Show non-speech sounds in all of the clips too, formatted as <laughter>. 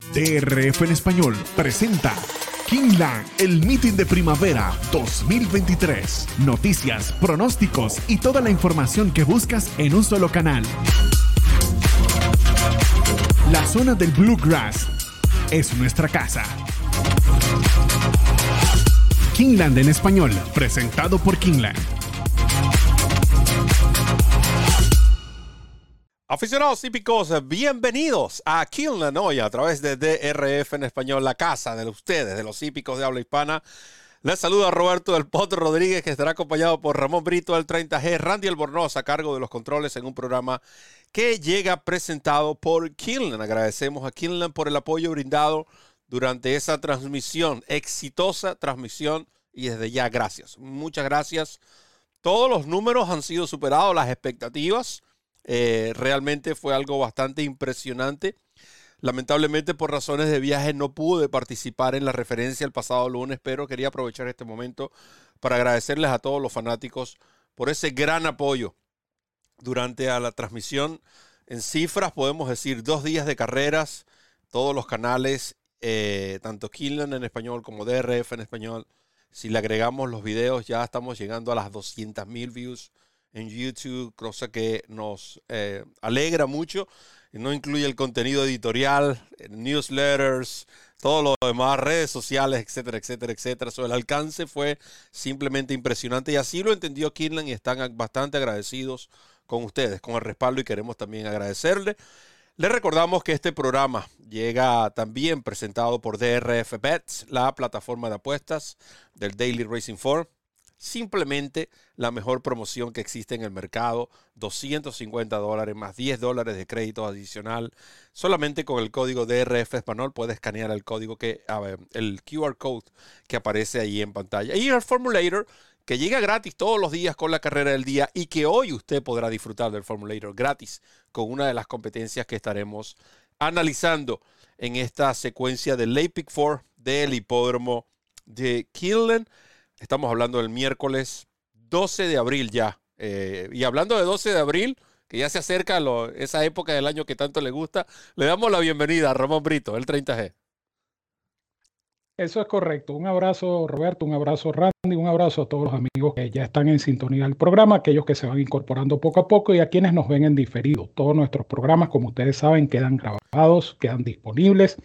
DRF en español presenta Kingland, el meeting de primavera 2023. Noticias, pronósticos y toda la información que buscas en un solo canal. La zona del Bluegrass es nuestra casa. Kingland en español, presentado por Kingland. Aficionados típicos, bienvenidos a Kingland hoy a través de DRF en español, la casa de ustedes, de los hípicos de habla hispana. Les saluda Roberto del Potro Rodríguez, que estará acompañado por Ramón Brito del 30G, Randy Albornoz a cargo de los controles en un programa que llega presentado por Kingland. Agradecemos a Kingland por el apoyo brindado durante esa transmisión, exitosa transmisión, y desde ya gracias. Muchas gracias. Todos los números han sido superados, las expectativas. Eh, realmente fue algo bastante impresionante. Lamentablemente por razones de viaje no pude participar en la referencia el pasado lunes, pero quería aprovechar este momento para agradecerles a todos los fanáticos por ese gran apoyo durante la transmisión. En cifras podemos decir dos días de carreras, todos los canales, eh, tanto Killen en español como DRF en español. Si le agregamos los videos ya estamos llegando a las 200 mil views en YouTube, cosa que nos eh, alegra mucho. No incluye el contenido editorial, newsletters, todo lo demás, redes sociales, etcétera, etcétera, etcétera. So, el alcance fue simplemente impresionante y así lo entendió Kinlan y están bastante agradecidos con ustedes, con el respaldo y queremos también agradecerle. Les recordamos que este programa llega también presentado por DRF Bets, la plataforma de apuestas del Daily Racing Form simplemente la mejor promoción que existe en el mercado, 250 dólares más 10 dólares de crédito adicional. Solamente con el código DRF Español puedes escanear el código que, el QR code que aparece ahí en pantalla. Y el Formulator que llega gratis todos los días con la carrera del día y que hoy usted podrá disfrutar del Formulator gratis con una de las competencias que estaremos analizando en esta secuencia del Lake Pick 4 del hipódromo de Killen. Estamos hablando del miércoles 12 de abril ya. Eh, y hablando de 12 de abril, que ya se acerca esa época del año que tanto le gusta, le damos la bienvenida a Ramón Brito, el 30G. Eso es correcto. Un abrazo, Roberto, un abrazo, Randy, un abrazo a todos los amigos que ya están en sintonía del programa, aquellos que se van incorporando poco a poco y a quienes nos ven en diferido. Todos nuestros programas, como ustedes saben, quedan grabados, quedan disponibles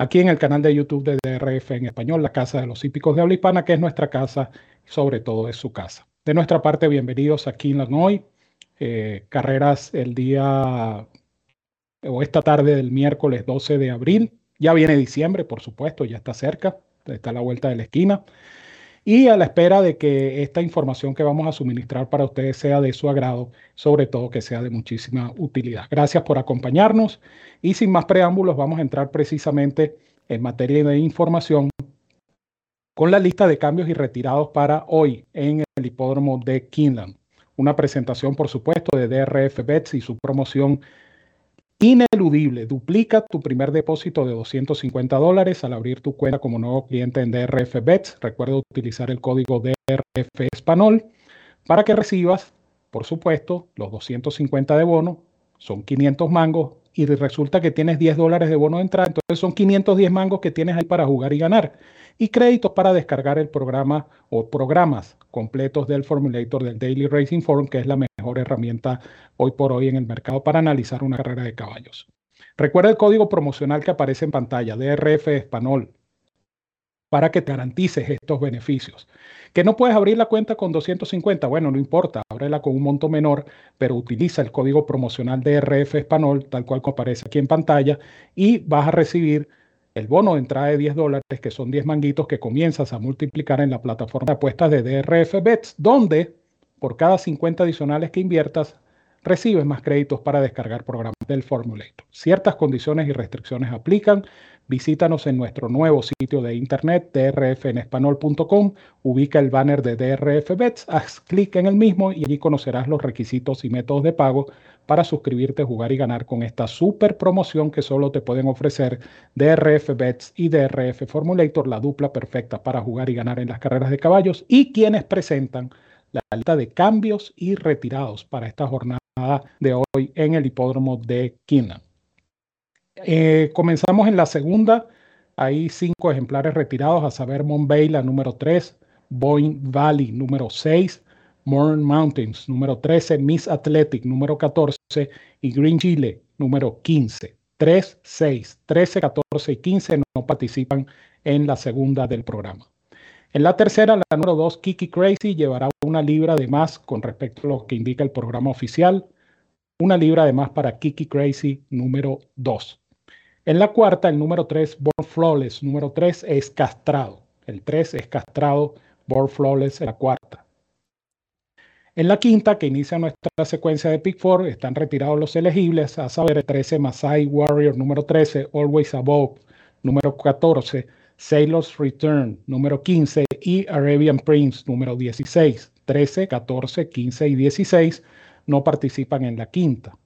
aquí en el canal de YouTube de DRF en español, la Casa de los Hípicos de Habla Hispana, que es nuestra casa, sobre todo es su casa. De nuestra parte, bienvenidos aquí en hoy. Eh, carreras el día o esta tarde del miércoles 12 de abril. Ya viene diciembre, por supuesto, ya está cerca, está a la vuelta de la esquina. Y a la espera de que esta información que vamos a suministrar para ustedes sea de su agrado, sobre todo que sea de muchísima utilidad. Gracias por acompañarnos y sin más preámbulos vamos a entrar precisamente en materia de información con la lista de cambios y retirados para hoy en el hipódromo de Kinland. Una presentación, por supuesto, de DRF Bets y su promoción ineludible. Duplica tu primer depósito de 250 dólares al abrir tu cuenta como nuevo cliente en DRF Bets. Recuerda utilizar el código DRF Español para que recibas, por supuesto, los 250 de bono. Son 500 mangos y resulta que tienes 10 dólares de bono de entrada, entonces son 510 mangos que tienes ahí para jugar y ganar. Y créditos para descargar el programa o programas completos del Formulator del Daily Racing Forum, que es la mejor herramienta hoy por hoy en el mercado para analizar una carrera de caballos. Recuerda el código promocional que aparece en pantalla, DRF Español, para que te garantices estos beneficios. Que no puedes abrir la cuenta con 250, bueno, no importa, con un monto menor, pero utiliza el código promocional de RF Español, tal cual aparece aquí en pantalla, y vas a recibir el bono de entrada de 10 dólares, que son 10 manguitos que comienzas a multiplicar en la plataforma de apuestas de DRF Bets, donde por cada 50 adicionales que inviertas, recibes más créditos para descargar programas del Formulator. Ciertas condiciones y restricciones aplican. Visítanos en nuestro nuevo sitio de internet drfenespanol.com, ubica el banner de DRF Bets, haz clic en el mismo y allí conocerás los requisitos y métodos de pago para suscribirte, jugar y ganar con esta super promoción que solo te pueden ofrecer DRF Bets y DRF Formulator, la dupla perfecta para jugar y ganar en las carreras de caballos y quienes presentan la lista de cambios y retirados para esta jornada de hoy en el hipódromo de Keenan. Eh, comenzamos en la segunda. Hay cinco ejemplares retirados, a saber Monbay, la número 3, Boyne Valley, número 6, Morn Mountains, número 13, Miss Athletic, número 14 y Green Chile, número 15. 3, 6, 13, 14 y 15 no participan en la segunda del programa. En la tercera, la número 2, Kiki Crazy, llevará una libra de más con respecto a lo que indica el programa oficial. Una libra de más para Kiki Crazy número 2. En la cuarta, el número 3, Born Flawless, número 3 es castrado. El 3 es castrado, Born Flawless en la cuarta. En la quinta, que inicia nuestra secuencia de Pick 4, están retirados los elegibles, a saber, el 13 Masai Warrior número 13, Always Above número 14, Sailor's Return número 15 y Arabian Prince número 16. 13, 14, 15 y 16 no participan en la quinta.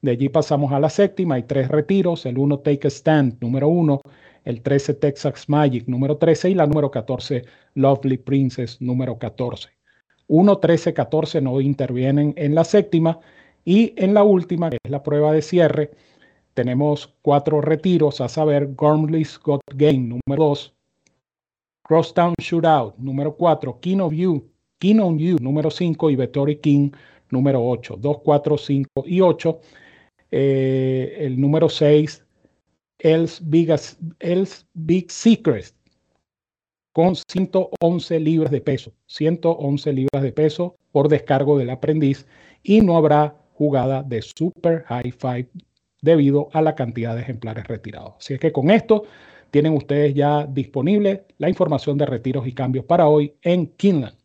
De allí pasamos a la séptima, hay tres retiros, el 1 Take a Stand número 1, el 13 Texas Magic número 13 y la número 14 Lovely Princess número 14. 1, 13, 14 no intervienen en la séptima y en la última, que es la prueba de cierre, tenemos cuatro retiros, a saber, Gormley's Got Game número 2, Crosstown Shootout número 4, King of You, King on You número 5 y Vettori King número 8, 2, 4, 5 y 8. Eh, el número 6, Els Big, Els Big Secret con 111 libras de peso, 111 libras de peso por descargo del aprendiz y no habrá jugada de Super High Five debido a la cantidad de ejemplares retirados. Así es que con esto tienen ustedes ya disponible la información de retiros y cambios para hoy en Kinland.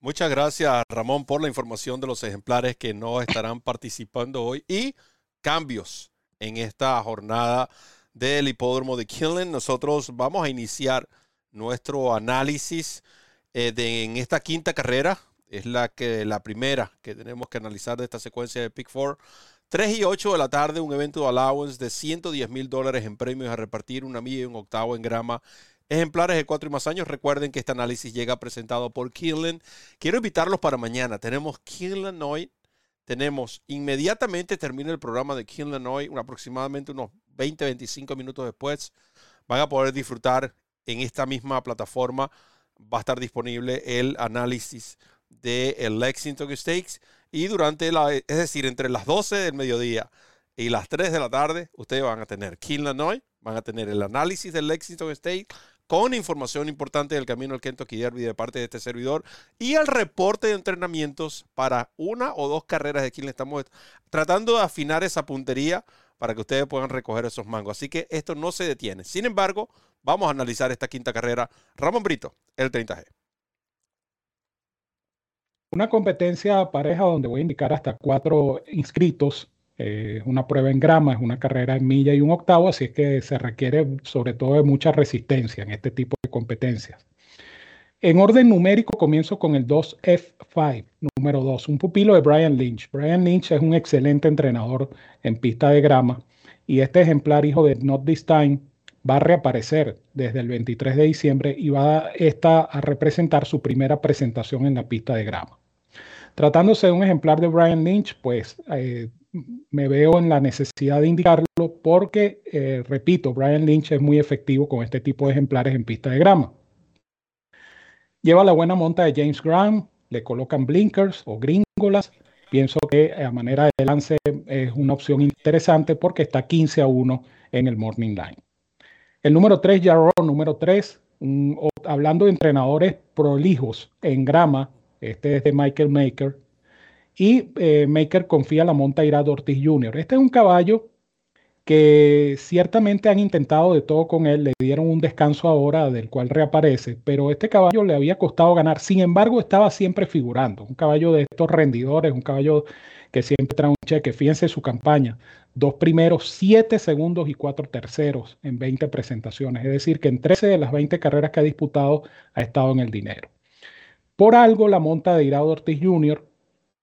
Muchas gracias Ramón por la información de los ejemplares que no estarán participando hoy y cambios en esta jornada del hipódromo de Kinland. Nosotros vamos a iniciar nuestro análisis eh, de, en esta quinta carrera. Es la, que, la primera que tenemos que analizar de esta secuencia de Pick 4. 3 y 8 de la tarde, un evento de allowance de 110 mil dólares en premios a repartir, una milla y un octavo en grama. Ejemplares de 4 y más años. Recuerden que este análisis llega presentado por Kinlan. Quiero invitarlos para mañana. Tenemos Kinlan hoy. Tenemos inmediatamente termina el programa de Kinlan hoy, aproximadamente unos 20, 25 minutos después. Van a poder disfrutar en esta misma plataforma va a estar disponible el análisis del el Lexington Stakes y durante la, es decir, entre las 12 del mediodía y las 3 de la tarde, ustedes van a tener Kinlanoy, van a tener el análisis del Lexington Stakes con información importante del camino al Kentucky Derby de parte de este servidor y el reporte de entrenamientos para una o dos carreras de Kinlan. Estamos tratando de afinar esa puntería para que ustedes puedan recoger esos mangos. Así que esto no se detiene. Sin embargo, vamos a analizar esta quinta carrera. Ramón Brito, el 30G. Una competencia pareja donde voy a indicar hasta cuatro inscritos. Eh, una prueba en grama, es una carrera en milla y un octavo, así es que se requiere sobre todo de mucha resistencia en este tipo de competencias. En orden numérico comienzo con el 2F5, número 2, un pupilo de Brian Lynch. Brian Lynch es un excelente entrenador en pista de grama y este ejemplar, hijo de Not This Time, va a reaparecer desde el 23 de diciembre y va esta a representar su primera presentación en la pista de grama. Tratándose de un ejemplar de Brian Lynch, pues eh, me veo en la necesidad de indicarlo porque, eh, repito, Brian Lynch es muy efectivo con este tipo de ejemplares en pista de grama. Lleva la buena monta de James Graham, le colocan blinkers o gringolas. Pienso que a manera de lance es una opción interesante porque está 15 a 1 en el Morning Line. El número 3, Jarro, número 3, hablando de entrenadores prolijos en grama, este es de Michael Maker, y eh, Maker confía la monta Irado Ortiz Jr. Este es un caballo que ciertamente han intentado de todo con él, le dieron un descanso ahora del cual reaparece, pero este caballo le había costado ganar, sin embargo estaba siempre figurando, un caballo de estos rendidores, un caballo que siempre trae un cheque, fíjense su campaña, dos primeros, siete segundos y cuatro terceros en 20 presentaciones, es decir, que en 13 de las 20 carreras que ha disputado ha estado en el dinero. Por algo la monta de Irado Ortiz Jr.,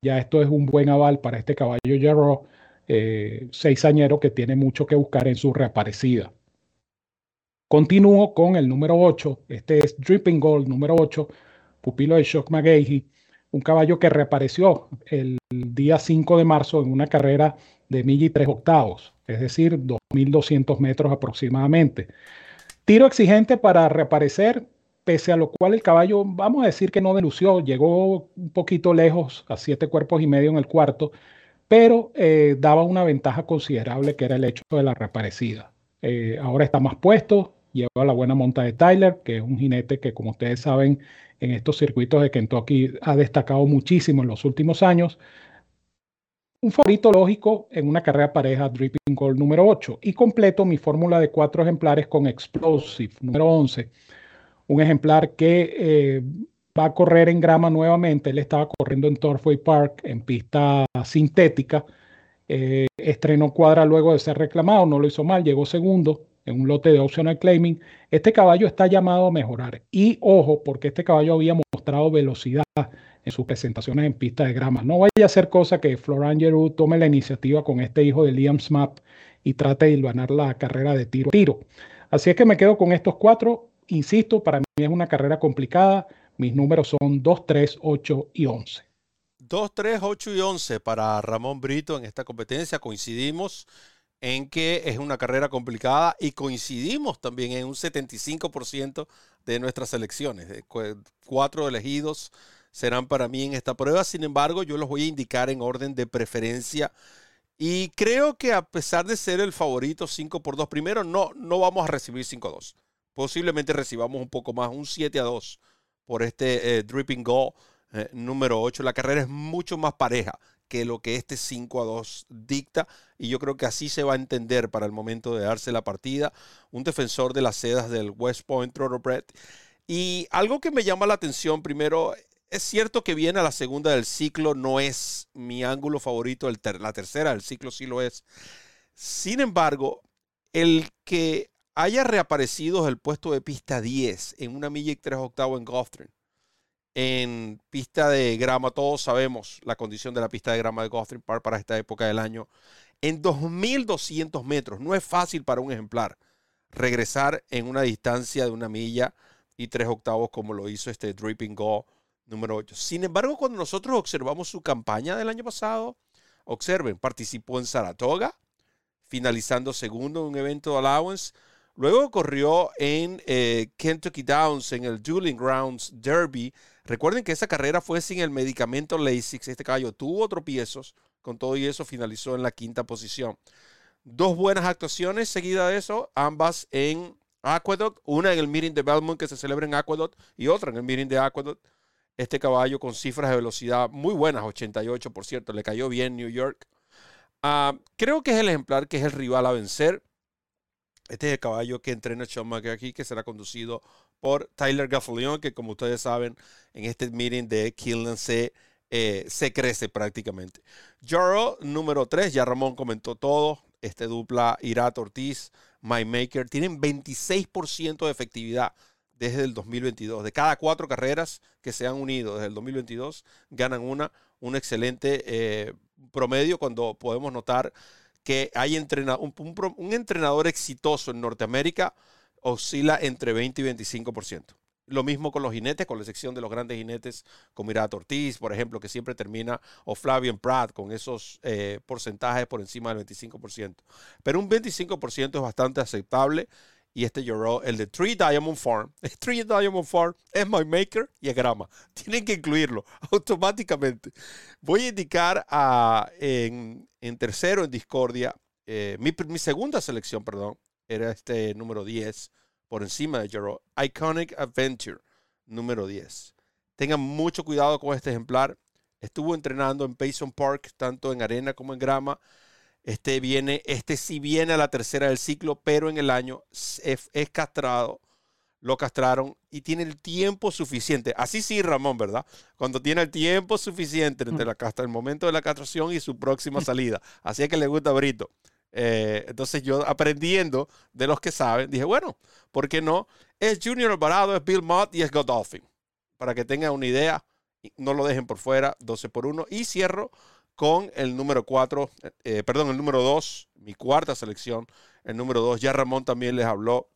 ya esto es un buen aval para este caballo Jarro, eh, seis añero que tiene mucho que buscar en su reaparecida. Continúo con el número 8. Este es Dripping Gold, número 8, pupilo de Shock McGahey, un caballo que reapareció el día 5 de marzo en una carrera de milla y tres octavos. es decir, 2.200 metros aproximadamente. Tiro exigente para reaparecer, pese a lo cual el caballo, vamos a decir que no delució, llegó un poquito lejos, a siete cuerpos y medio en el cuarto, pero eh, daba una ventaja considerable que era el hecho de la reaparecida. Eh, ahora está más puesto, lleva la buena monta de Tyler, que es un jinete que, como ustedes saben, en estos circuitos de Kentucky ha destacado muchísimo en los últimos años. Un favorito lógico en una carrera pareja Dripping Gold número 8 y completo mi fórmula de cuatro ejemplares con Explosive número 11. Un ejemplar que eh, va a correr en grama nuevamente. Él estaba corriendo en Torfway Park en pista sintética. Eh, estrenó cuadra luego de ser reclamado, no lo hizo mal, llegó segundo en un lote de optional claiming. Este caballo está llamado a mejorar. Y ojo, porque este caballo había mostrado velocidad en sus presentaciones en pista de grama. No vaya a ser cosa que Floranger tome la iniciativa con este hijo de Liam Smap y trate de ganar la carrera de tiro a tiro. Así es que me quedo con estos cuatro. Insisto, para mí es una carrera complicada. Mis números son 2, 3, 8 y 11. 2, 3, 8 y 11 para Ramón Brito en esta competencia. Coincidimos en que es una carrera complicada y coincidimos también en un 75% de nuestras elecciones. Cuatro elegidos serán para mí en esta prueba. Sin embargo, yo los voy a indicar en orden de preferencia. Y creo que a pesar de ser el favorito 5 por 2, primero no, no vamos a recibir 5 a 2. Posiblemente recibamos un poco más, un 7 a 2 por este eh, Dripping Goal eh, número 8. La carrera es mucho más pareja que lo que este 5 a 2 dicta y yo creo que así se va a entender para el momento de darse la partida. Un defensor de las sedas del West Point Thoroughbred. Y algo que me llama la atención primero, es cierto que viene a la segunda del ciclo, no es mi ángulo favorito, la tercera del ciclo sí lo es. Sin embargo, el que haya reaparecido el puesto de pista 10 en una milla y tres octavos en Gotham, en pista de grama, todos sabemos la condición de la pista de grama de Gotham Park para esta época del año, en 2.200 metros, no es fácil para un ejemplar regresar en una distancia de una milla y tres octavos como lo hizo este Dripping Go número 8. Sin embargo, cuando nosotros observamos su campaña del año pasado, observen, participó en Saratoga, finalizando segundo en un evento de allowance, Luego corrió en eh, Kentucky Downs, en el Dueling Grounds Derby. Recuerden que esa carrera fue sin el medicamento Lasix. Este caballo tuvo tropiezos. Con todo y eso finalizó en la quinta posición. Dos buenas actuaciones seguidas de eso, ambas en Aqueduct. Una en el meeting de Belmont que se celebra en Aqueduct y otra en el meeting de Aqueduct. Este caballo con cifras de velocidad muy buenas, 88 por cierto. Le cayó bien New York. Ah, creo que es el ejemplar que es el rival a vencer. Este es el caballo que entrena Sean McGahee, que será conducido por Tyler Gaffalion, que como ustedes saben, en este meeting de Killen se, eh, se crece prácticamente. Jaro, número 3, ya Ramón comentó todo. Este dupla Irat Ortiz, My Maker, tienen 26% de efectividad desde el 2022. De cada cuatro carreras que se han unido desde el 2022, ganan una, un excelente eh, promedio cuando podemos notar que hay un, entrenador exitoso en Norteamérica oscila entre 20 y 25%. Lo mismo con los jinetes, con la excepción de los grandes jinetes como Irat Ortiz, por ejemplo, que siempre termina, o Flavian Pratt, con esos eh, porcentajes por encima del 25%. Pero un 25% es bastante aceptable y este lloró el de Three Diamond Farm. <laughs> Three Diamond Farm es My Maker y es grama. <laughs> Tienen que incluirlo <laughs> automáticamente. Voy a indicar a, en, tercero en Discordia, eh, mi, segunda selección, perdón, era este número 10 por encima de Joro. Iconic Adventure, número 10. Tengan mucho cuidado con este ejemplar. Estuvo entrenando en Payson Park, tanto en arena como en grama. Este viene, este sí viene a la tercera del ciclo, pero en el año es, castrado, lo castraron y tiene el tiempo suficiente. Así sí, Ramón, ¿verdad? Cuando tiene el tiempo suficiente entre la el momento de la castración y su próxima <laughs> salida. Así es que le gusta Brito. Eh, entonces yo aprendiendo de los que saben, dije, bueno, ¿por qué no? Es Junior Alvarado, es Bill Mott y es Godolphin. Para que tengan una idea, no lo dejen por fuera, 12 por 1. Y cierro con el número 4, eh, perdón, el número 2, mi cuarta selección, el número 2. Ya Ramón también les habló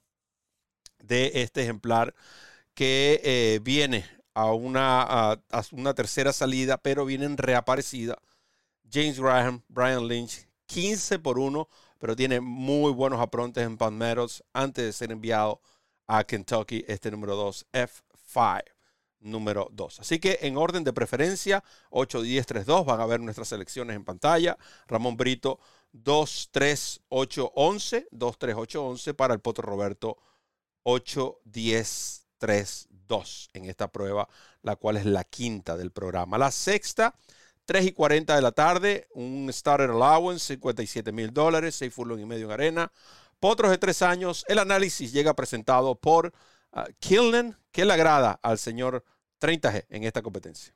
de este ejemplar que eh, viene a una, a, una tercera salida, pero viene en reaparecida. James Graham, Brian Lynch, 15 por 1 pero tiene muy buenos aprontes en Palmettos antes de ser enviado a Kentucky, este número 2, F5 número 2. Así que en orden de preferencia, 8, 10, 3, 2, van a ver nuestras selecciones en pantalla. Ramón Brito, 2, 3, 8, 11, 2, 3, 8, 11 para el Potro Roberto, 8, 10, 3, 2 en esta prueba, la cual es la quinta del programa. La sexta, 3 y 40 de la tarde, un starter allowance, 57 mil dólares, 6 furlong y medio en arena. Potros de 3 años, el análisis llega presentado por uh, Killen, que le agrada al señor 30G en esta competencia.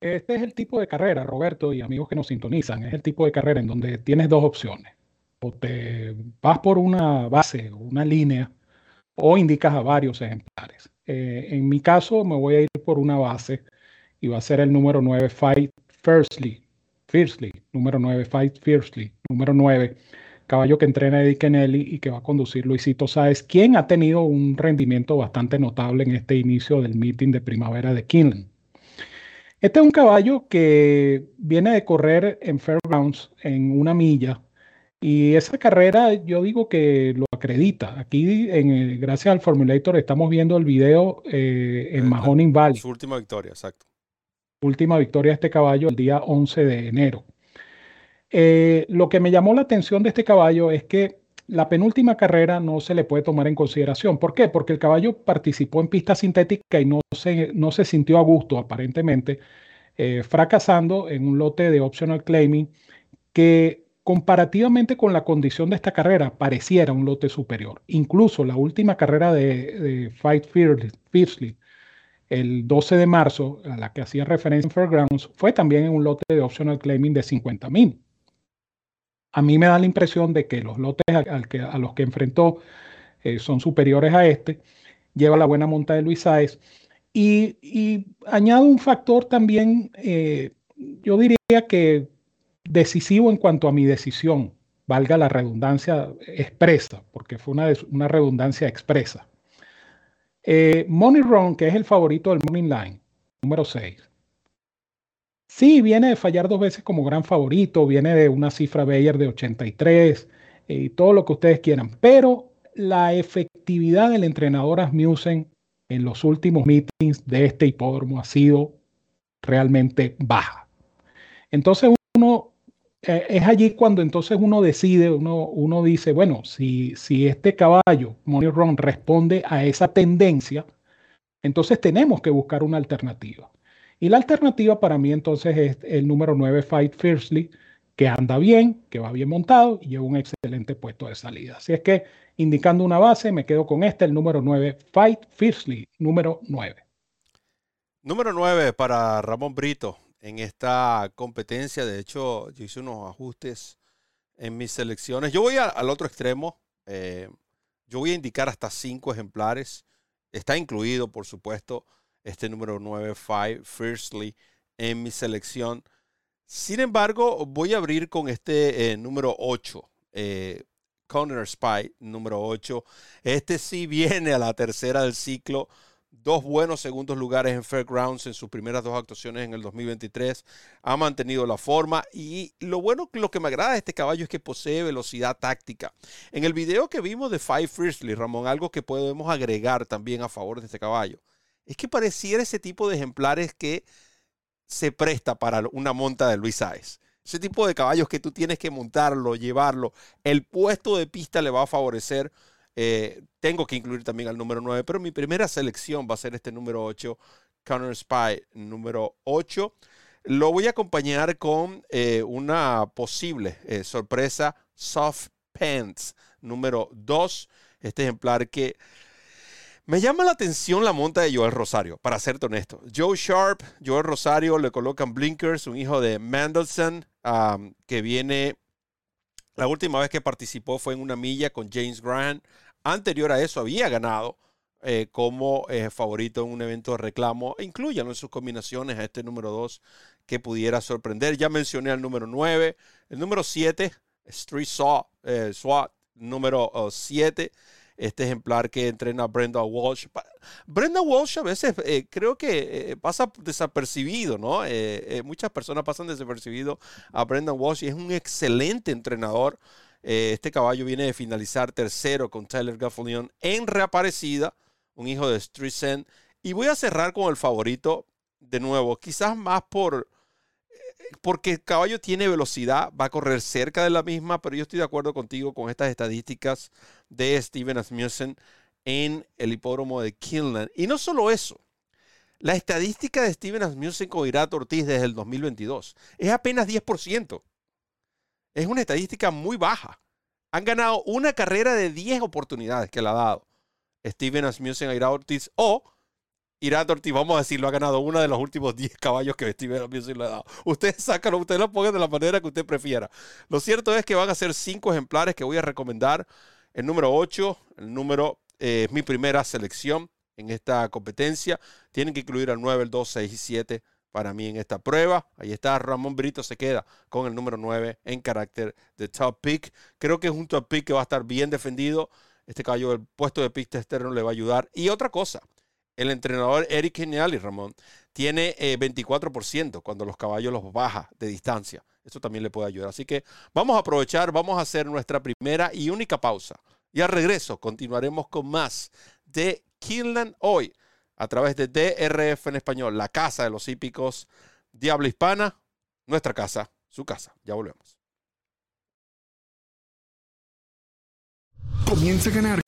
Este es el tipo de carrera, Roberto y amigos que nos sintonizan, es el tipo de carrera en donde tienes dos opciones. O te vas por una base, una línea, o indicas a varios ejemplares. Eh, en mi caso me voy a ir por una base y va a ser el número 9 Fight Firstly, Fiercely, número 9 Fight Fiercely, número 9, caballo que entrena Eddie Kennelly y que va a conducir Luisito Sáez, quien ha tenido un rendimiento bastante notable en este inicio del meeting de primavera de Kinlan. Este es un caballo que viene de correr en Fairgrounds en una milla y esa carrera yo digo que lo acredita. Aquí, en gracias al Formulator, estamos viendo el video eh, en Mahoning Valley. Su última victoria, exacto última victoria de este caballo el día 11 de enero. Eh, lo que me llamó la atención de este caballo es que la penúltima carrera no se le puede tomar en consideración. ¿Por qué? Porque el caballo participó en pista sintética y no se, no se sintió a gusto, aparentemente, eh, fracasando en un lote de optional claiming que comparativamente con la condición de esta carrera pareciera un lote superior. Incluso la última carrera de, de Fight Fiercely el 12 de marzo, a la que hacía referencia en Fairgrounds, fue también en un lote de optional claiming de 50 mil. A mí me da la impresión de que los lotes a, los que enfrentó eh, son superiores a este. Lleva la buena monta de Luis Sáez. Y, añado un factor también, eh, yo diría que decisivo en cuanto a mi decisión, valga la redundancia expresa, porque fue una, redundancia expresa. Eh, Money Run, que es el favorito del Morning Line, número 6. Sí, viene de fallar dos veces como gran favorito, viene de una cifra Bayer de 83 eh, y todo lo que ustedes quieran, pero la efectividad del entrenador Asmussen en los últimos meetings de este hipódromo ha sido realmente baja. Entonces uno eh, es allí cuando entonces uno decide, uno, uno dice, bueno, si, si este caballo, Money Run, responde a esa tendencia, entonces tenemos que buscar una alternativa. Y la alternativa para mí entonces es el número 9, Fight Fiercely, que anda bien, que va bien montado y lleva un excelente puesto de salida. Así es que, indicando una base, me quedo con este, el número 9, Fight Fiercely, número 9. Número 9 para Ramón Brito en esta competencia. De hecho, yo hice unos ajustes en mis selecciones. Yo voy al otro extremo. Eh, yo voy a indicar hasta cinco ejemplares. Está incluido, por supuesto, este número 9, Five, Firstly, en mi selección. Sin embargo, voy a abrir con este eh, número 8, eh, Spy, número 8. Este sí <laughs> viene a la tercera del ciclo dos buenos segundos lugares en Fairgrounds en sus primeras dos actuaciones en el 2023. Ha mantenido la forma y lo bueno, lo que me agrada de este caballo es que posee velocidad táctica. En el video que vimos de Five Firstly, Ramón, algo que podemos agregar también a favor de este caballo, es que pareciera ese tipo de ejemplares que se presta para una monta de Luis Sáez. Ese tipo de caballos que tú tienes que montarlo, llevarlo. El puesto de pista le va a favorecer eh, tengo que incluir también al número 9, pero mi primera selección va a ser este número 8, Counter Spy número 8. Lo voy a acompañar con eh, una posible eh, sorpresa, Soft Pants número 2. Este ejemplar que me llama la atención la monta de Joel Rosario, para serte honesto. Joe Sharp, Joel Rosario le colocan blinkers, un hijo de Mendelssohn, que viene. La última vez que participó fue en una milla con James Grant. Anterior a eso había ganado eh, como eh, favorito en un evento de reclamo. Incluyan en sus combinaciones a este número 2 que pudiera sorprender. Ya mencioné al número 9. El número 7, Street Saw, eh, SWAT, número 7. Este ejemplar que entrena Brenda Walsh. Brenda Walsh a veces eh, creo que eh, pasa desapercibido, ¿no? Eh, muchas personas pasan desapercibido a Brenda Walsh y es un excelente entrenador. este caballo viene de finalizar tercero con Tyler Gaffalion en reaparecida, un hijo de Streisand. Y voy a cerrar con el favorito de nuevo, quizás más por porque el caballo tiene velocidad, va a correr cerca de la misma, pero yo estoy de acuerdo contigo con estas estadísticas de Steven Asmussen en el hipódromo de Kinland. Y no solo eso, la estadística de Steven Asmussen con Irat Ortiz desde el 2022 es apenas 10%. Es una estadística muy baja. Han ganado una carrera de 10 oportunidades que le ha dado Steven Asmussen a Irat Ortiz o Irat Ortiz, vamos a decirlo, ha ganado uno de los últimos 10 caballos que Steven Asmussen le ha dado. Ustedes sácalo, ustedes lo pongan de la manera que usted prefiera. Lo cierto es que van a ser cinco ejemplares que voy a recomendar. El número 8, el número eh, es mi primera selección en esta competencia. Tienen que incluir al 9, el 2, 6 y 7 para mí en esta prueba. Ahí está, Ramón Brito se queda con el número 9 en carácter de top pick. Creo que es un top pick que va a estar bien defendido. Este caballo del puesto de pista externo le va a ayudar. Y otra cosa, el entrenador Eric y Ramón, tiene 24% eh, cuando los caballos los baja de distancia. Eso también le puede ayudar. Así que vamos a aprovechar, vamos a hacer nuestra primera y única pausa. Y al regreso continuaremos con más de Kinland hoy a través de DRF en español, la casa de los hípicos Diablo Hispana, nuestra casa, su casa. Ya volvemos. Comienza a ganar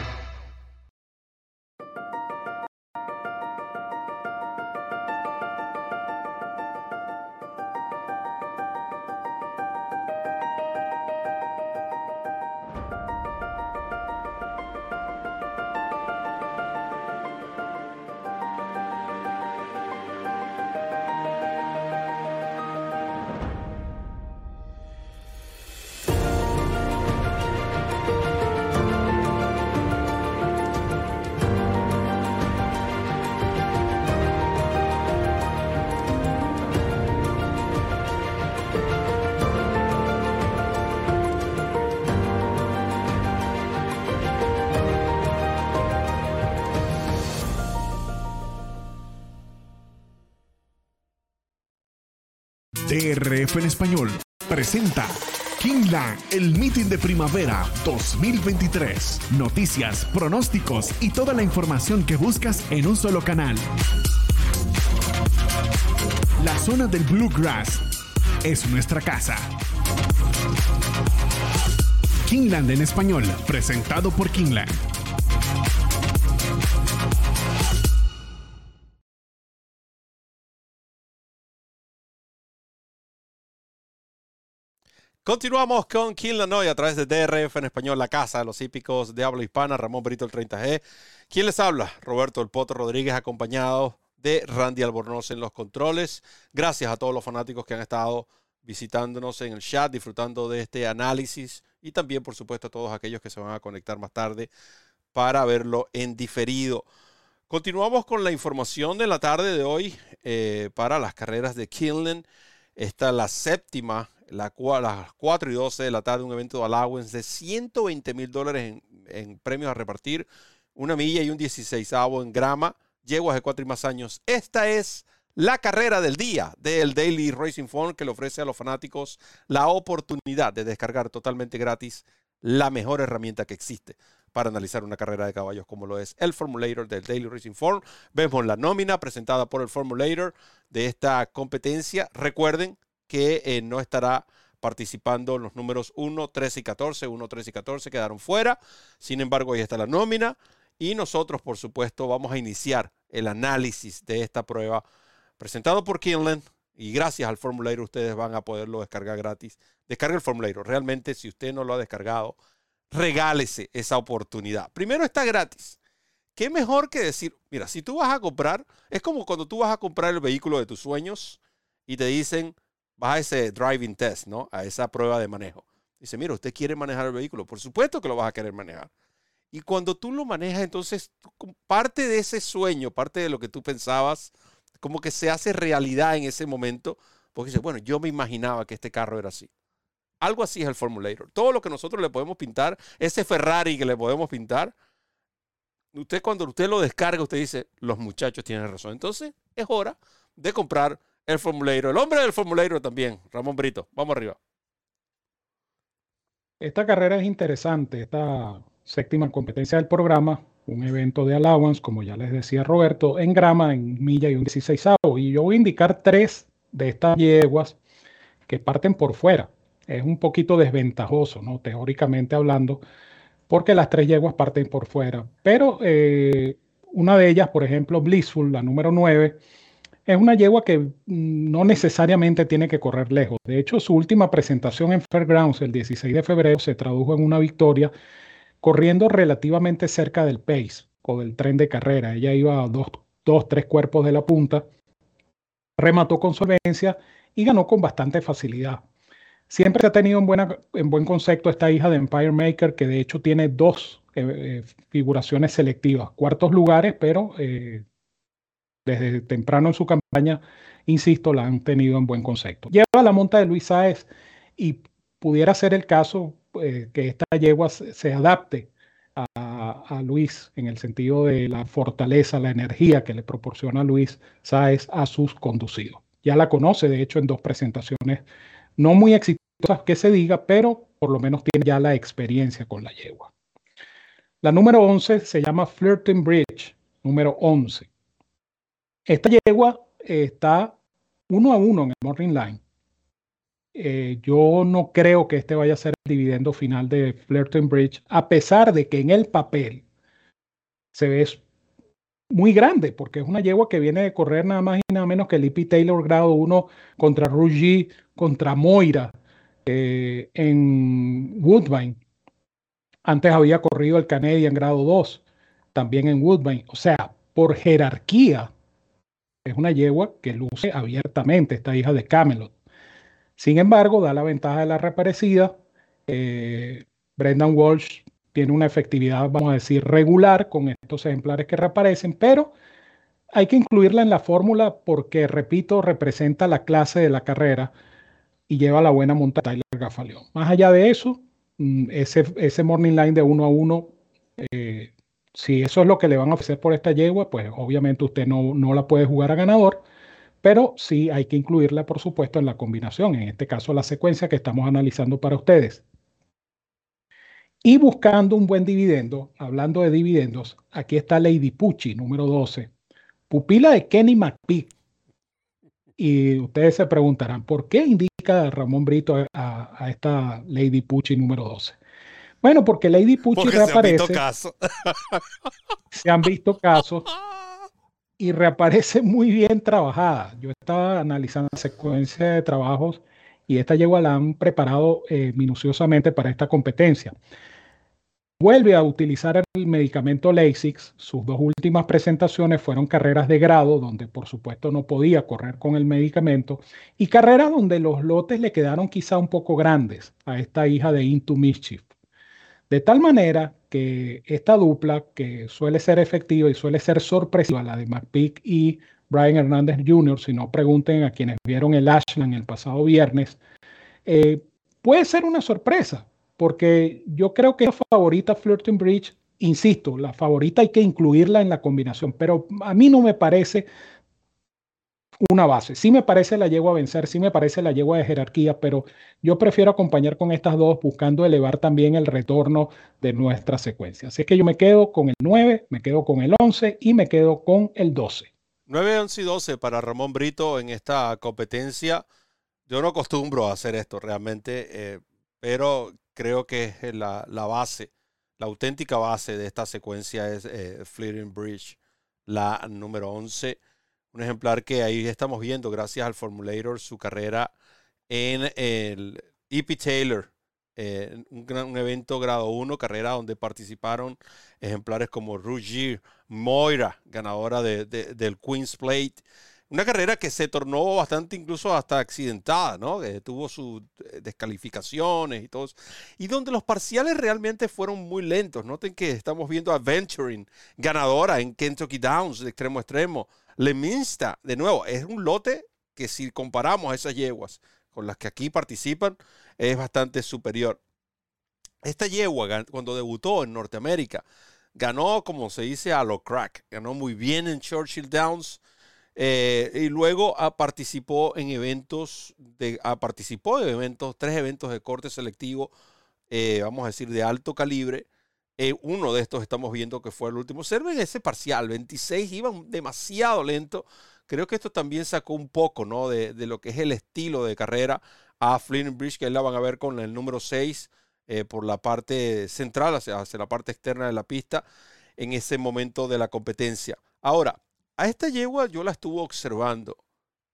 En español presenta Kingland, el meeting de primavera 2023. Noticias, pronósticos y toda la información que buscas en un solo canal. La zona del Bluegrass es nuestra casa. Kingland en español, presentado por Kingland. Continuamos con Noy a través de DRF en español, la casa de los hípicos de habla hispana, Ramón Brito el 30G. ¿Quién les habla? Roberto El Poto Rodríguez, acompañado de Randy Albornoz en los controles. Gracias a todos los fanáticos que han estado visitándonos en el chat, disfrutando de este análisis y también, por supuesto, a todos aquellos que se van a conectar más tarde para verlo en diferido. Continuamos con la información de la tarde de hoy. eh, para las carreras de Kinlan. Esta es la séptima, la, las 4 y 12 de la tarde, un evento de allowance de 120 mil dólares en, premios a repartir, una milla y un 16 en grama, yeguas de 4 y más años. Esta es la carrera del día del Daily Racing Form que le ofrece a los fanáticos la oportunidad de descargar totalmente gratis la mejor herramienta que existe para analizar una carrera de caballos como lo es el Formulator del Daily Racing Form. Vemos la nómina presentada por el Formulator de esta competencia. Recuerden que eh, no estará participando los números 1, 13 y 14. 1, 13 y 14 quedaron fuera. Sin embargo, ahí está la nómina. Y nosotros, por supuesto, vamos a iniciar el análisis de esta prueba presentado por Kinland. Y gracias al Formulator ustedes van a poderlo descargar gratis. Descarga el Formulator. Realmente, si usted no lo ha descargado, regálese esa oportunidad. Primero está gratis. ¿Qué mejor que decir, mira, si tú vas a comprar, es como cuando tú vas a comprar el vehículo de tus sueños y te dicen, vas a ese driving test, ¿no? A esa prueba de manejo. Dice, mira, usted quiere manejar el vehículo, por supuesto que lo vas a querer manejar. Y cuando tú lo manejas, entonces parte de ese sueño, parte de lo que tú pensabas, como que se hace realidad en ese momento, porque dice, bueno, yo me imaginaba que este carro era así. Algo así es el Formulator. Todo lo que nosotros le podemos pintar, ese Ferrari que le podemos pintar, usted cuando usted lo descarga, usted dice, los muchachos tienen razón. Entonces es hora de comprar el Formulator. El hombre del Formulator también, Ramón Brito. Vamos arriba. Esta carrera es interesante, esta séptima competencia del programa, un evento de allowance, como ya les decía Roberto, en grama, en milla y un 16 Y yo voy a indicar tres de estas yeguas que parten por fuera es un poquito desventajoso, ¿no? Teóricamente hablando, porque las tres yeguas parten por fuera. Pero eh, una de ellas, por ejemplo, Blissful, la número 9, es una yegua que mm, no necesariamente tiene que correr lejos. De hecho, su última presentación en Fairgrounds el 16 de febrero se tradujo en una victoria corriendo relativamente cerca del pace o del tren de carrera. Ella iba a dos, dos tres cuerpos de la punta, remató con solvencia y ganó con bastante facilidad. Siempre se ha tenido en buen concepto esta hija de Empire Maker, que de hecho tiene dos eh, eh, figuraciones selectivas, cuartos lugares, pero eh, desde temprano en su campaña, insisto, la han tenido en buen concepto. Lleva la monta de Luis Sáez y pudiera ser el caso que esta yegua se, adapte a, a, Luis en el sentido de la fortaleza, la energía que le proporciona Luis Sáez a sus conducidos. Ya la conoce, de hecho, en dos presentaciones no muy exitosas que se diga, pero por lo menos tiene ya la experiencia con la yegua. La número 11 se llama Flirting Bridge, número 11. Esta yegua está uno a uno en el Morning Line. Eh, yo no creo que este vaya a ser el dividendo final de Flirting Bridge, a pesar de que en el papel se ve muy grande, porque es una yegua que viene de correr nada más y nada menos que Lippy Taylor grado 1 contra Ruggie, contra Moira eh, en Woodbine. Antes había corrido el Canadian grado 2, también en Woodbine. O sea, por jerarquía, es una yegua que luce abiertamente, esta hija de Camelot. Sin embargo, da la ventaja de la reaparecida. Eh, Brendan Walsh tiene una efectividad, vamos a decir, regular con estos ejemplares que reaparecen, pero hay que incluirla en la fórmula porque, repito, representa la clase de la carrera y lleva la buena monta Tyler Gafaleón. Más allá de eso, mm, ese, ese morning line de uno a uno, eh, si eso es lo que le van a ofrecer por esta yegua, pues obviamente usted no, no la puede jugar a ganador, pero sí hay que incluirla, por supuesto, en la combinación, en este caso la secuencia que estamos analizando para ustedes. Y buscando un buen dividendo, hablando de dividendos, aquí está Lady Pucci, número 12, pupila de Kenny McPhee. Y ustedes se preguntarán, ¿por qué indica Ramón Brito a, esta Lady Pucci número 12? Bueno, porque Lady Pucci reaparece. Se han visto casos. <laughs> se han visto casos. <laughs> Y reaparece muy bien trabajada. Yo estaba analizando la secuencia de trabajos y esta yegua la han preparado eh, minuciosamente para esta competencia. Vuelve a utilizar el medicamento Lasix. Sus dos últimas presentaciones fueron carreras de grado, donde por supuesto no podía correr con el medicamento, y carreras donde los lotes le quedaron quizá un poco grandes a esta hija de Into Mischief. De tal manera que esta dupla, que suele ser efectiva y suele ser sorpresiva, la de McPeak y Brian Hernández Jr., si no pregunten a quienes vieron el Ashland el pasado viernes, eh, puede ser una sorpresa, porque yo creo que la favorita Flirting Bridge, insisto, la favorita hay que incluirla en la combinación, pero a mí no me parece una base. Sí me parece la yegua a vencer, sí me parece la yegua de jerarquía, pero yo prefiero acompañar con estas dos buscando elevar también el retorno de nuestra secuencia. Así es que yo me quedo con el 9, me quedo con el 11 y me quedo con el 12. 9, 11 y 12 para Ramón Brito en esta competencia. Yo no acostumbro a hacer esto realmente, eh, pero creo que la, la, base, la auténtica base de esta secuencia es eh, Fleeting Bridge, la número 11 un ejemplar que ahí estamos viendo, gracias al Formulator, su carrera en el EP Taylor, eh, un, evento grado 1, carrera donde participaron ejemplares como Ruggier, Moira, ganadora de, del Queen's Plate. Una carrera que se tornó bastante incluso hasta accidentada, ¿no? tuvo sus eh, descalificaciones y todo. Y donde los parciales realmente fueron muy lentos. Noten que estamos viendo a Venturing, ganadora en Kentucky Downs, de extremo a extremo. Leminsta, de nuevo, es un lote que si comparamos a esas yeguas con las que aquí participan, es bastante superior. Esta yegua, cuando debutó en Norteamérica, ganó, como se dice, a lo crack. Ganó muy bien en Churchill Downs. Eh, y luego ah, participó en eventos, de, ah, participó en eventos, tres eventos de corte selectivo, eh, vamos a decir, de alto calibre. Eh, uno de estos estamos viendo que fue el último. Observen ese parcial, 26, iban demasiado lento. Creo que esto también sacó un poco ¿no? de, lo que es el estilo de carrera a Flynn Bridge, que ahí la van a ver con el número 6 eh, por la parte central, hacia, hacia la parte externa de la pista, en ese momento de la competencia. Ahora, a esta yegua yo la estuve observando.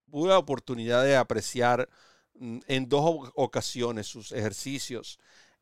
Tuve la oportunidad de apreciar mm, en dos ocasiones sus ejercicios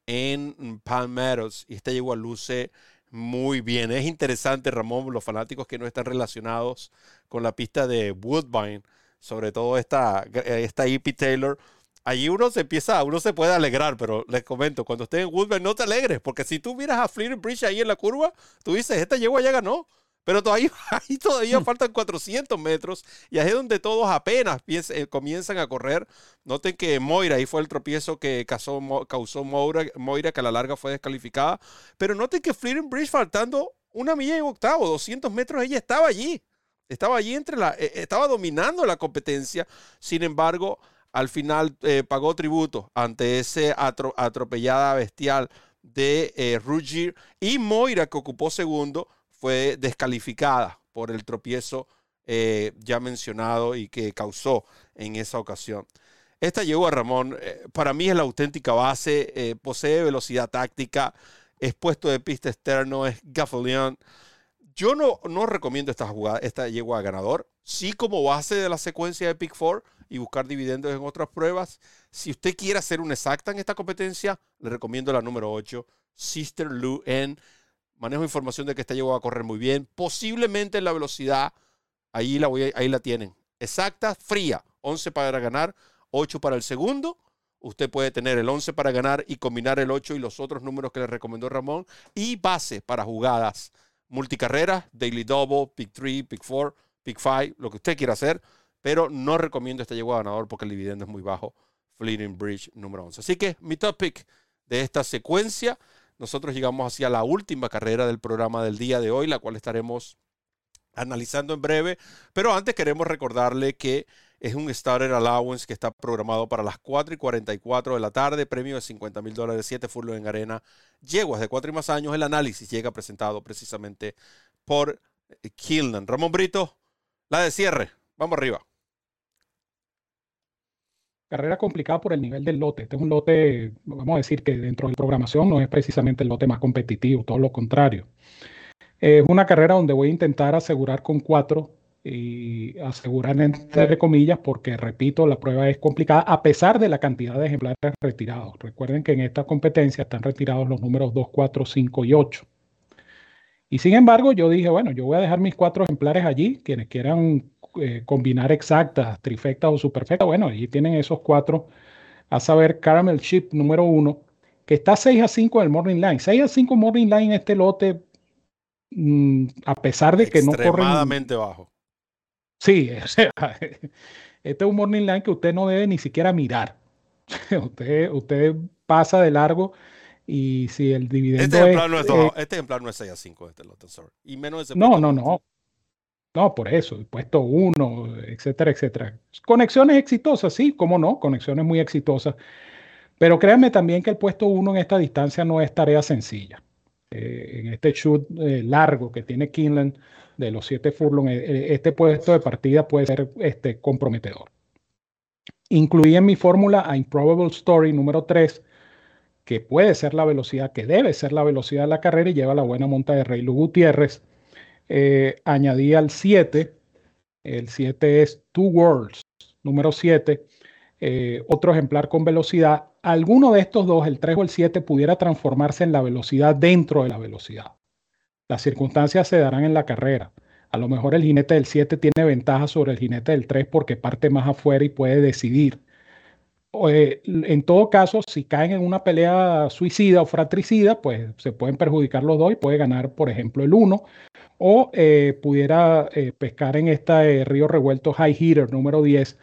en Palm Meadows y esta yegua luce muy bien. Es interesante, Ramón, los fanáticos que no están relacionados con la pista de Woodbine, sobre todo esta, esta EP Taylor. Allí uno se empieza, uno se puede alegrar, pero les comento, cuando estés en Woodbine no te alegres, porque si tú miras a Fleeting Bridge ahí en la curva, tú dices, esta yegua ya ganó. Pero todavía, <laughs> ahí todavía hmm. faltan 400 metros y ahí es donde todos apenas eh, comienzan a correr. Noten que Moira, ahí fue el tropiezo que causó, causó Moira, Moira, que a la larga fue descalificada. Pero noten que Fleeting Bridge faltando una milla y octavo, 200 metros, ella estaba allí. Estaba allí entre la, eh, estaba dominando la competencia. Sin embargo, al final eh, pagó tributo ante ese atropellada bestial de eh, y Moira, que ocupó segundo, fue descalificada por el tropiezo eh, ya mencionado y que causó en esa ocasión. Esta llegó a Ramón, eh, para mí es la auténtica base, eh, posee velocidad táctica, es puesto de pista externo, es Gaffalion. Yo no, no recomiendo esta jugada, esta yegua ganador. Sí como base de la secuencia de Pick 4 y buscar dividendos en otras pruebas. Si usted quiere hacer una exacta en esta competencia, le recomiendo la número 8, Sister Lu N manejo información de que esta llegó a correr muy bien. Posiblemente en la velocidad, ahí la, voy, ahí la tienen. Exacta, fría. 11 para ganar, 8 para el segundo. Usted puede tener el 11 para ganar y combinar el 8 y los otros números que le recomendó Ramón. Y base para jugadas multicarreras, daily double, pick 3, pick 4, pick 5, lo que usted quiera hacer. Pero no recomiendo este llegó a ganador porque el dividendo es muy bajo. Fleeting Bridge número 11. Así que mi top pick de esta secuencia nosotros llegamos hacia la última carrera del programa del día de hoy, la cual estaremos analizando en breve. Pero antes queremos recordarle que es un Starter Allowance que está programado para las 4 y 44 de la tarde, premio de 50 mil dólares, 7 furlos en arena, yeguas de 4 y más años. El análisis llega presentado precisamente por Kilnan. Ramón Brito, la de cierre. Vamos arriba carrera complicada por el nivel del lote. Este es un lote, vamos a decir que dentro de programación no es precisamente el lote más competitivo, todo lo contrario. Es una carrera donde voy a intentar asegurar con cuatro y asegurar entre comillas, porque repito, la prueba es complicada a pesar de la cantidad de ejemplares retirados. Recuerden que en esta competencia están retirados los números 2, 4, 5 y 8. Y sin embargo, yo dije, bueno, yo voy a dejar mis cuatro ejemplares allí, quienes quieran eh, combinar exactas, trifectas o superfectas, bueno, allí tienen esos cuatro, a saber, Caramel Chip número uno, que está 6 a 5 del Morning Line. 6 a 5 Morning Line en este lote, mm, a pesar de que no corren... Extremadamente bajo. Sí, o <laughs> sea, este es un morning line que usted no debe ni siquiera mirar. <laughs> usted, usted pasa de largo y si el dividendo Este ejemplar, no, es, eh, este ejemplar no es 6 a 5, este lote, sorry. Y menos ese no, no, no. No, por eso, puesto uno, etcétera, etcétera. Conexiones exitosas, sí, cómo no, conexiones muy exitosas. Pero créanme también que el puesto uno en esta distancia no es tarea sencilla. Eh, en este shoot eh, largo que tiene Kinlan de los siete furlong, eh, este puesto de partida puede ser este, comprometedor. Incluí en mi fórmula a Improbable Story número 3, que puede ser la velocidad, que debe ser la velocidad de la carrera y lleva la buena monta de Rey Lu Gutiérrez. Eh, añadí al 7, el 7 es Two Worlds, número 7, eh, otro ejemplar con velocidad. Alguno de estos dos, el 3 o el 7, pudiera transformarse en la velocidad dentro de la velocidad. Las circunstancias se darán en la carrera. A lo mejor el jinete del 7 tiene ventaja sobre el jinete del 3 porque parte más afuera y puede decidir. Eh, en todo caso, si caen en una pelea suicida o fratricida, pues se pueden perjudicar los dos y puede ganar, por ejemplo, el 1 o eh, pudiera eh, pescar en este río revuelto High Hitter número 10.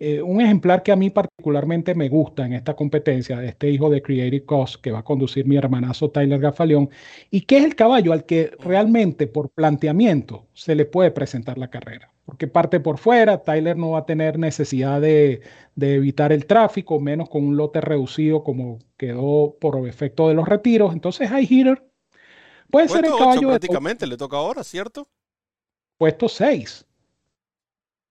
Eh, un ejemplar que a mí particularmente me gusta en esta competencia, de este hijo de Creative Cost que va a conducir mi hermanazo Tyler Gafaleón, y que es el caballo al que realmente por planteamiento se le puede presentar la carrera. Porque parte por fuera, Tyler no va a tener necesidad de, de evitar el tráfico, menos con un lote reducido como quedó por efecto de los retiros. Entonces, High Hitter puede ser el caballo de prácticamente, le toca ahora, ¿cierto? puesto 6.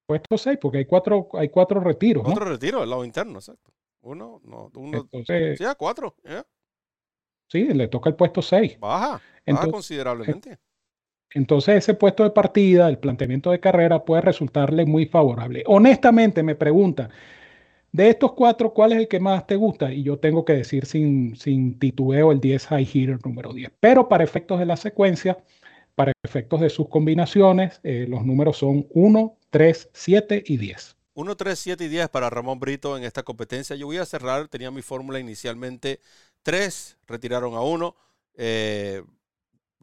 Puesto 6, porque hay cuatro, hay cuatro retiros, ¿no? Otro retiro del lado interno, exacto. Uno, no, uno, Entonces, sí, a cuatro, ya. sí, le toca el puesto 6. baja, baja Entonces, considerablemente. entonces ese puesto de partida, el planteamiento de carrera puede resultarle muy favorable. Honestamente me preguntan, de estos cuatro, ¿cuál es el que más te gusta? Y yo tengo que decir sin, sin titubeo el 10 High Hitter número 10. Pero para efectos de la secuencia, para efectos de sus combinaciones, eh, los números son 1, 3, 7 y 10. 1, 3, 7 y 10 para Ramón Brito en esta competencia. Yo voy a cerrar, tenía mi fórmula inicialmente 3, retiraron a 1. Eh,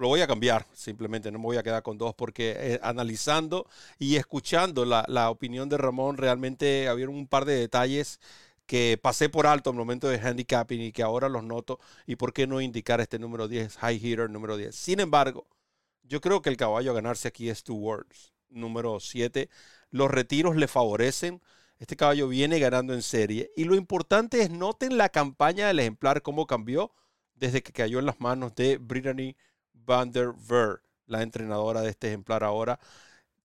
lo voy a cambiar, simplemente no me voy a quedar con dos porque eh, analizando y escuchando la, la opinión de Ramón, realmente había un par de detalles que pasé por alto en el momento de handicapping y que ahora los noto. ¿Y por qué no indicar este número 10, High Hitter número 10? Sin embargo, yo creo que el caballo a ganarse aquí es Two Words, número 7. Los retiros le favorecen. Este caballo viene ganando en serie. Y lo importante es noten la campaña del ejemplar, cómo cambió desde que cayó en las manos de Brittany van der Ver, la entrenadora de este ejemplar ahora.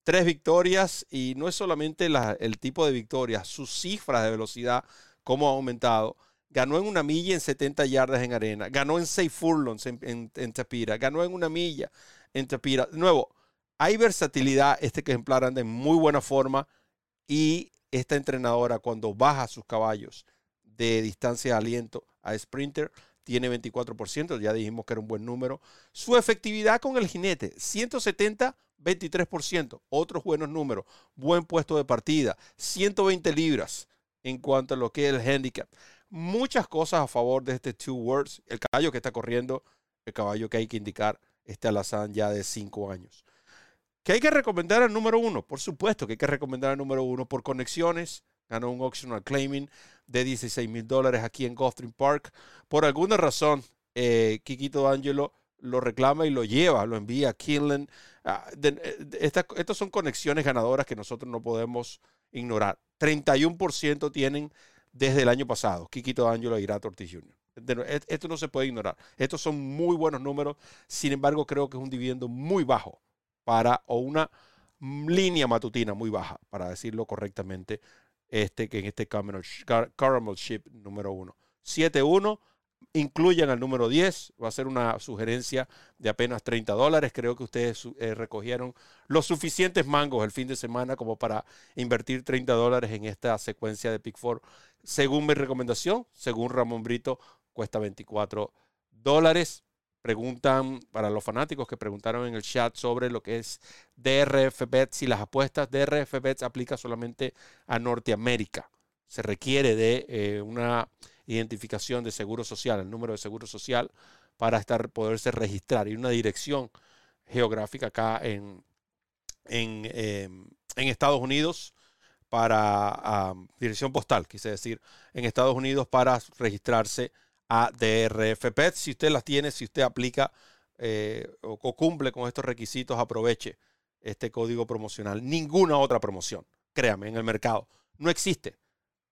Tres victorias y no es solamente la- el tipo de victorias, sus cifras de velocidad, cómo ha aumentado. Ganó en una milla en 70 yardas en arena, ganó en 6 furlongs en, en, Tapira, ganó en una milla en Tapira. De nuevo, hay versatilidad, este ejemplar anda en muy buena forma y esta entrenadora cuando baja sus caballos de distancia de aliento a sprinter tiene 24%, ya dijimos que era un buen número. Su efectividad con el jinete, 170, 23%, otros buenos números, buen puesto de partida, 120 libras en cuanto a lo que es el handicap. Muchas cosas a favor de este Two Words, el caballo que está corriendo, el caballo que hay que indicar, este alazán ya de 5 años. ¿Que hay que recomendar al número uno? Por supuesto que hay que recomendar al número uno por conexiones. Ganó un optional claiming de 16 mil dólares aquí en Gulfstream Park. Por alguna razón, eh, Kikito D'Angelo lo reclama y lo lleva, lo envía a Kinlan. Ah, de- de- esta- estas son conexiones ganadoras que nosotros no podemos ignorar. 31% tienen desde el año pasado, Kikito D'Angelo y Irato Ortiz Jr. Esto no se puede ignorar. Estos son muy buenos números. Sin embargo, creo que es un dividendo muy bajo para, o una línea matutina muy baja, para decirlo correctamente, este, que en este Caramel, Car- Caramel Ship número 1. 7-1, incluyan al número 10, va a ser una sugerencia de apenas 30 dólares. Creo que ustedes eh, recogieron los suficientes mangos el fin de semana como para invertir 30 dólares en esta secuencia de Pick 4. Según mi recomendación, según Ramón Brito, cuesta 24 dólares. Preguntan para los fanáticos que preguntaron en el chat sobre lo que es DRF Bets y las apuestas. DRF Bets aplica solamente a Norteamérica. Se requiere de eh, una identificación de seguro social, el número de seguro social, para estar, poderse registrar y una dirección geográfica acá en, en, eh, en Estados Unidos para dirección postal, quise decir, en Estados Unidos para registrarse a DRF Pet. Si usted las tiene, si usted aplica eh, o, cumple con estos requisitos, aproveche este código promocional. Ninguna otra promoción, créame, en el mercado. No existe.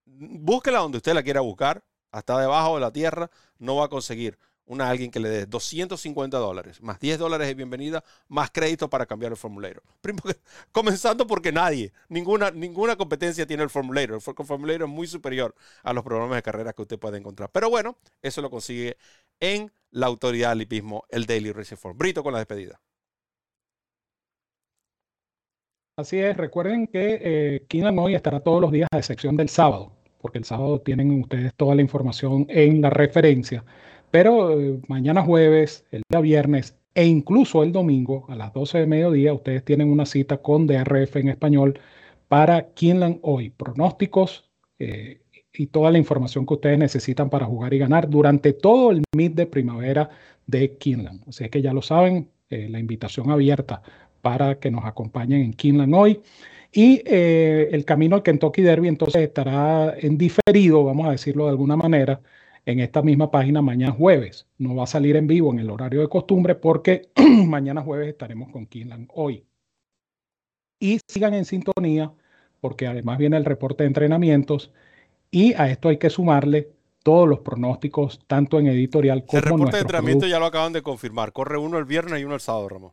Búsquela donde usted la quiera buscar, hasta debajo de la tierra, no va a conseguir una alguien que le dé 250 dólares, más 10 dólares de bienvenida, más crédito para cambiar el formulario. <laughs> Comenzando porque nadie, ninguna, ninguna competencia tiene el formulario. El formulario es muy superior a los programas de carrera que usted puede encontrar. Pero bueno, eso lo consigue en la autoridad del el Daily Racing Form. Brito con la despedida. Así es, recuerden que eh, hoy estará todos los días a excepción del sábado, porque el sábado tienen ustedes toda la información en la referencia. Pero eh, mañana jueves, el día viernes e incluso el domingo a las 12 de mediodía, ustedes tienen una cita con DRF en español para Kinland hoy. Pronósticos eh, y toda la información que ustedes necesitan para jugar y ganar durante todo el meet de primavera de Kinland. Así que ya lo saben, eh, la invitación abierta para que nos acompañen en Kinland hoy. Y el camino al Kentucky Derby entonces estará en diferido, vamos a decirlo de alguna manera, en esta misma página mañana jueves. No va a salir en vivo en el horario de costumbre porque <clears throat> mañana jueves estaremos con Kinland hoy. Y sigan en sintonía porque además viene el reporte de entrenamientos y a esto hay que sumarle todos los pronósticos, tanto en editorial como en El reporte de entrenamiento ya lo acaban de confirmar. Corre uno el viernes y uno el sábado, Ramón.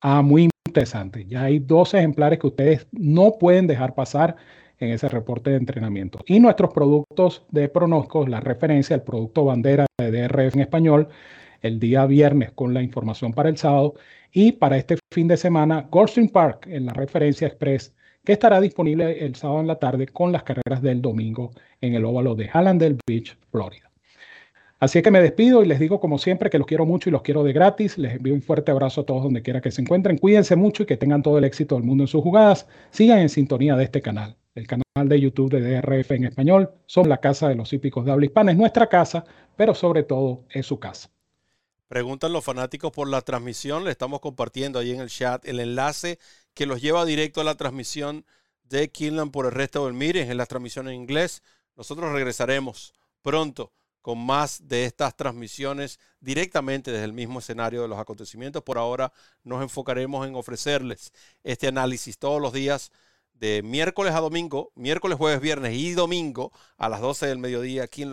Ah, muy interesante. Ya hay dos ejemplares que ustedes no pueden dejar pasar en ese reporte de entrenamiento. Y nuestros productos de pronósticos, la referencia al producto bandera de DRF en español, el día viernes con la información para el sábado. Y para este fin de semana, Goldstream Park en la referencia express, que estará disponible el sábado en la tarde con las carreras del domingo en el óvalo de Hallandale Beach, Florida. Así que me despido y les digo como siempre que los quiero mucho y los quiero de gratis. Les envío un fuerte abrazo a todos donde quiera que se encuentren. Cuídense mucho y que tengan todo el éxito del mundo en sus jugadas. Sigan en sintonía de este canal, el canal de YouTube de DRF en español. Son la casa de los hípicos de habla hispana. Es nuestra casa, pero sobre todo es su casa. Preguntan los fanáticos por la transmisión. Le estamos compartiendo ahí en el chat el enlace que los lleva directo a la transmisión de Kinland por el resto del Mires en la transmisión en inglés. Nosotros regresaremos pronto con más de estas transmisiones directamente desde el mismo escenario de los acontecimientos. Por ahora nos enfocaremos en ofrecerles este análisis todos los días de miércoles a domingo, miércoles, jueves, viernes y domingo a las 12 del mediodía aquí en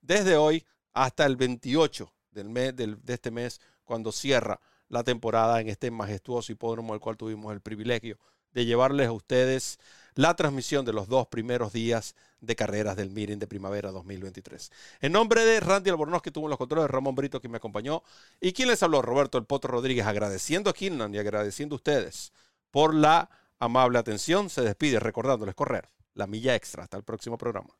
desde hoy hasta el 28 del mes, de este mes, cuando cierra la temporada en este majestuoso hipódromo al cual tuvimos el privilegio de llevarles a ustedes la transmisión de los dos primeros días de carreras del Miren de Primavera 2023. En nombre de Randy Albornoz, que tuvo los controles, Ramón Brito, que me acompañó, y quien les habló, Roberto El Potro Rodríguez, agradeciendo a Kinlan y agradeciendo a ustedes por la amable atención, se despide recordándoles correr la milla extra. Hasta el próximo programa.